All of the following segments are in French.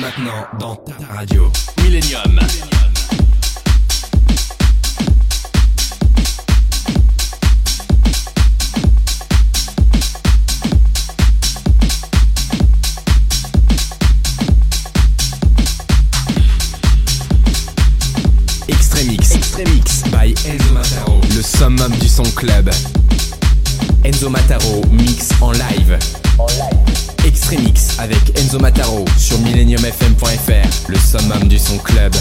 Maintenant dans ta radio. Millennium. Extremix. Extremix by Enzo Mataro. Le summum du son club. Enzo Mataro mix en live. Extremix avec Enzo Mataro sur millenniumfm.fr, le summum du son club.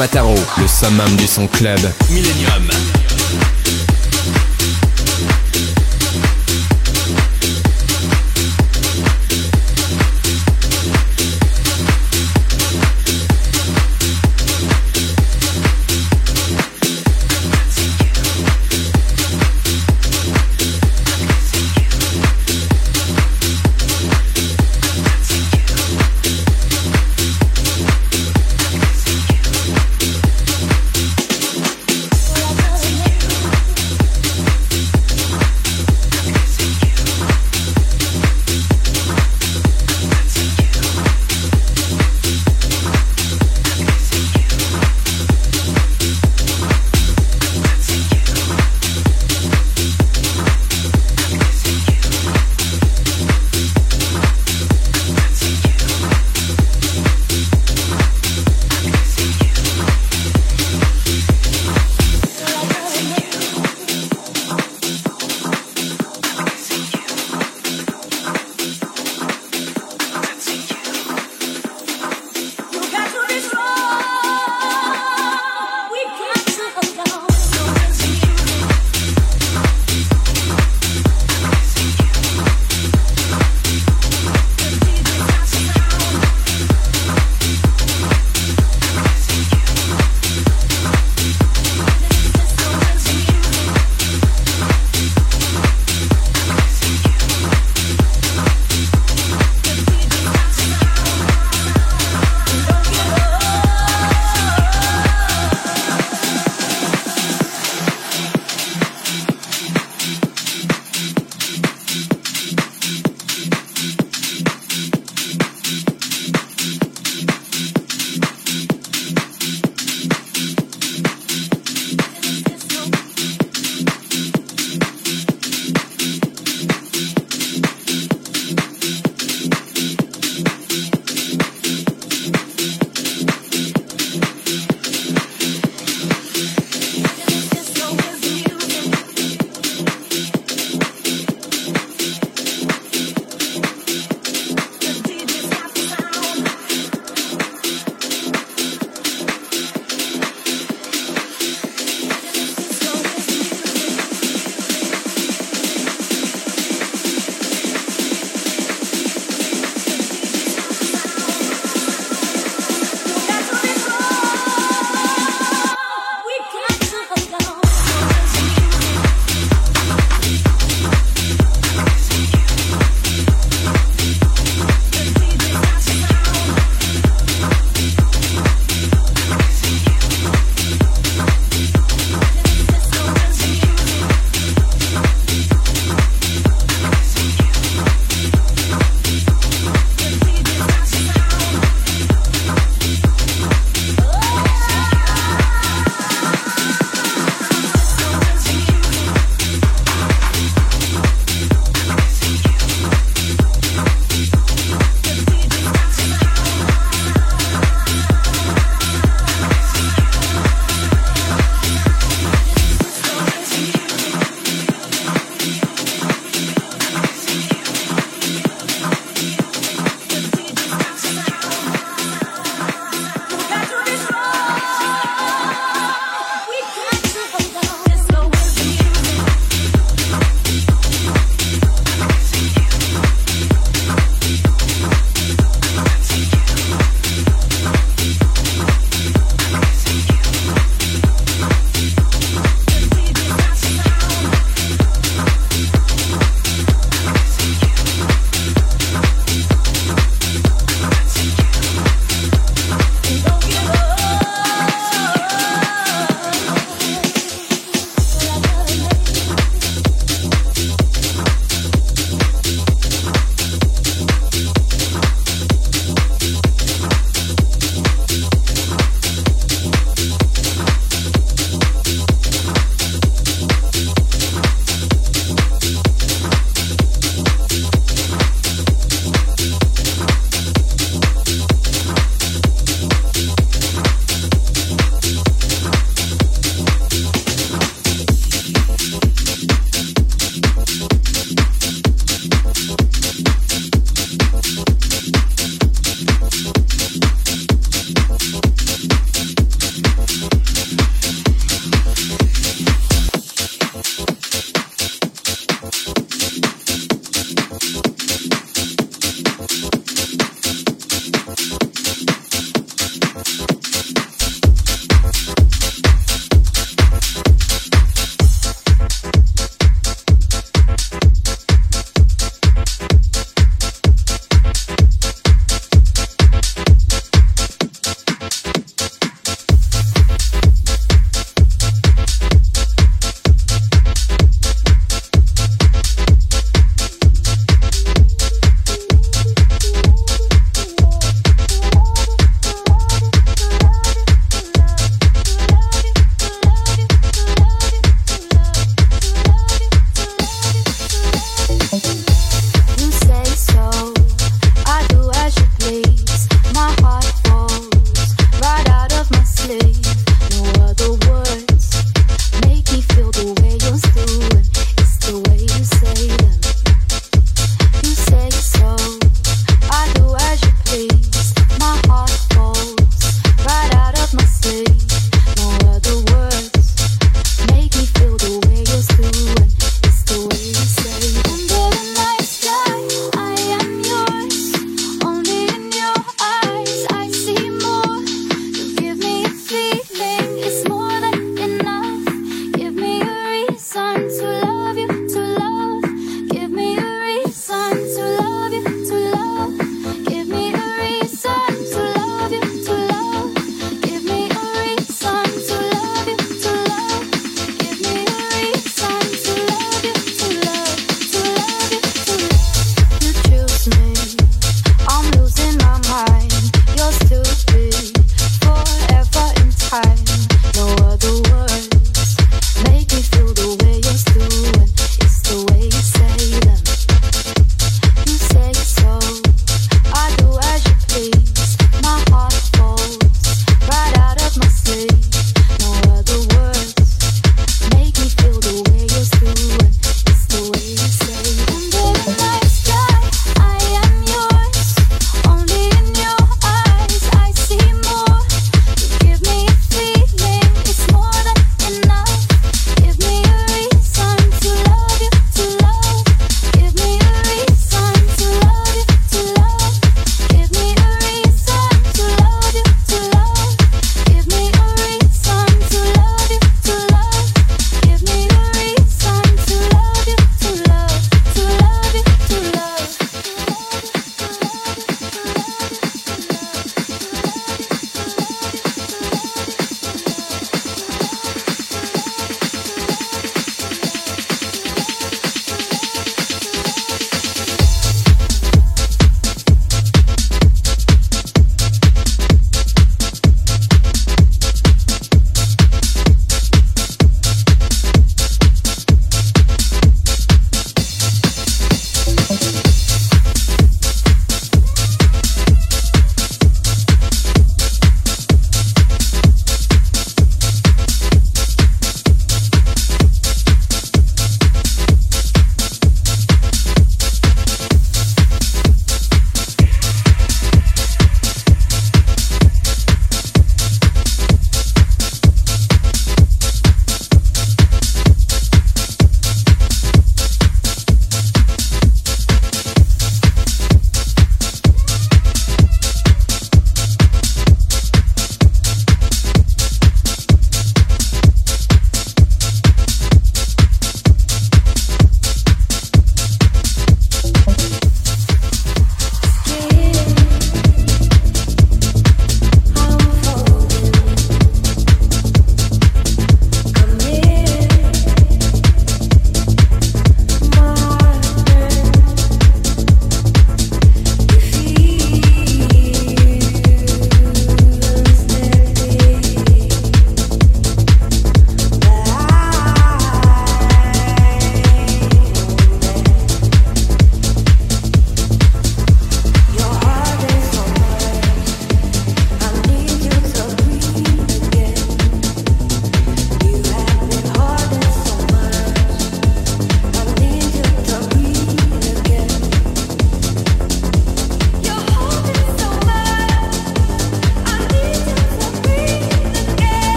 Mataro, le summum du son club. Millennium.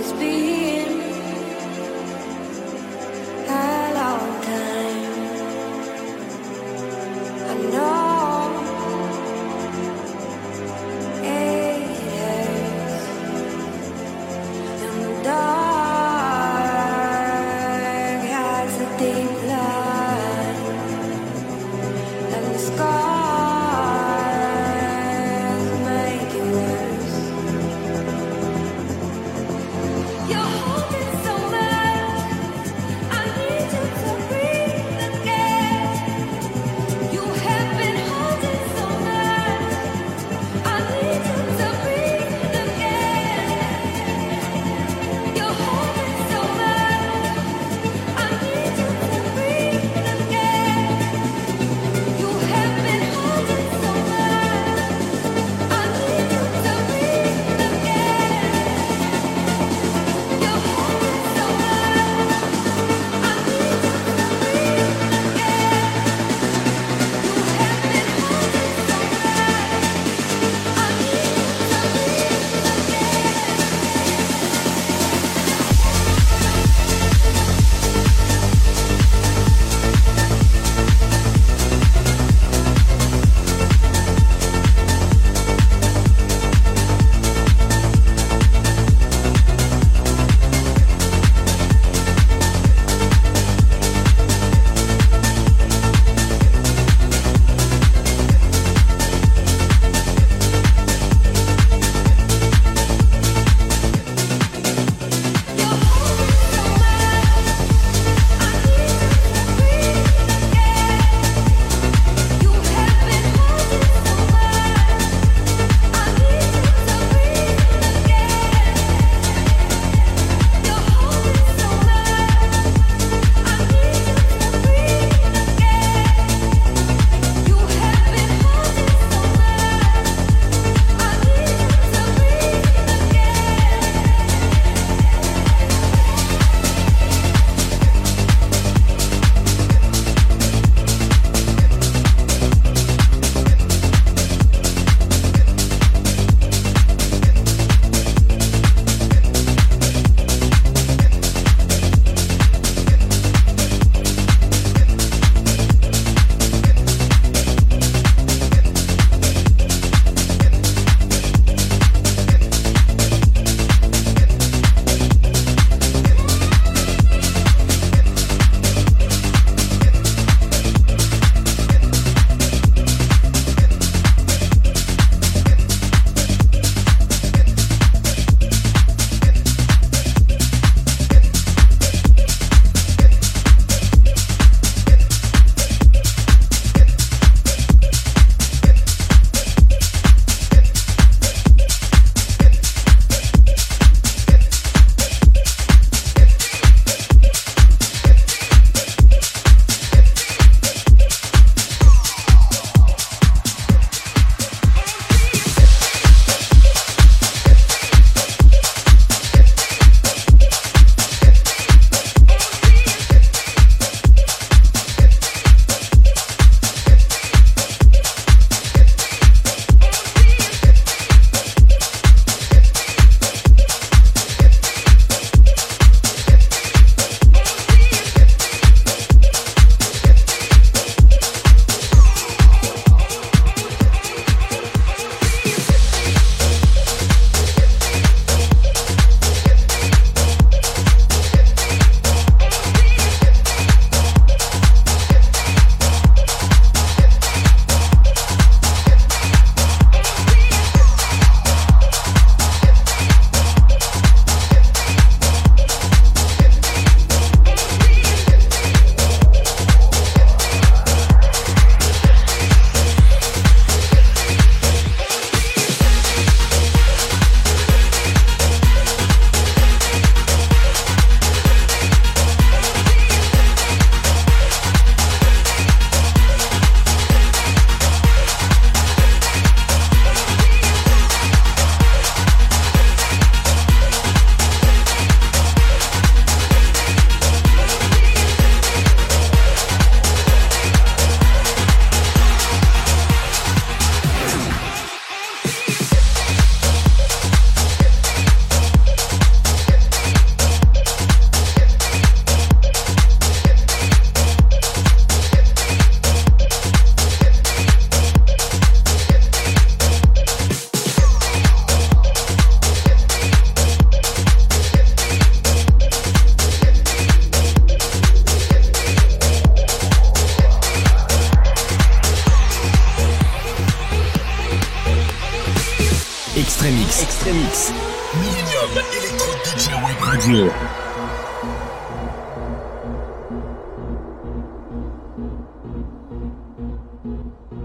is being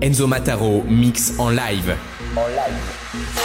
Enzo Mataro mix en live. En live.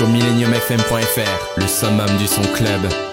Sur millenniumfm.fr, le summum du son club.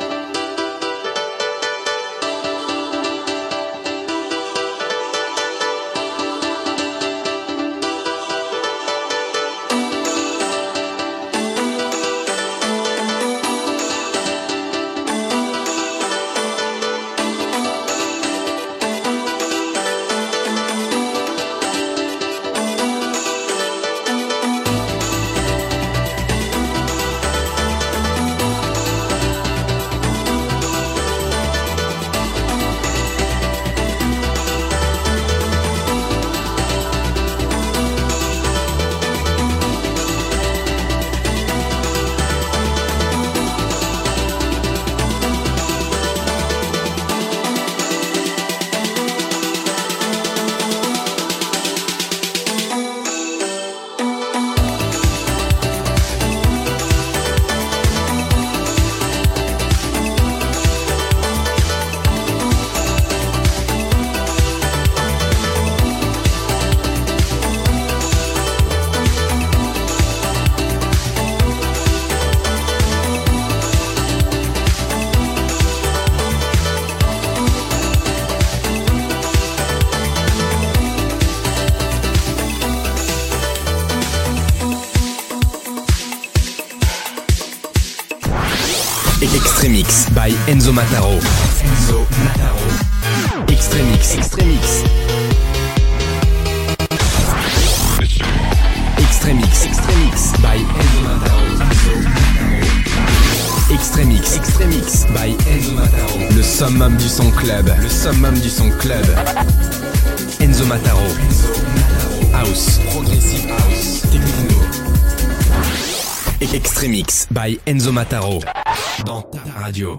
Enzo Mataro. Enzo Mataro. Extremix. Extremix. Extremix. Extremix by Enzo Mataro. Extremix. Extremix by Enzo Mataro. Le summum du son club. Le summum du son club. Enzo Mataro. House. Progressive House. Techno. Extremix by Enzo Mataro. Dans ta radio.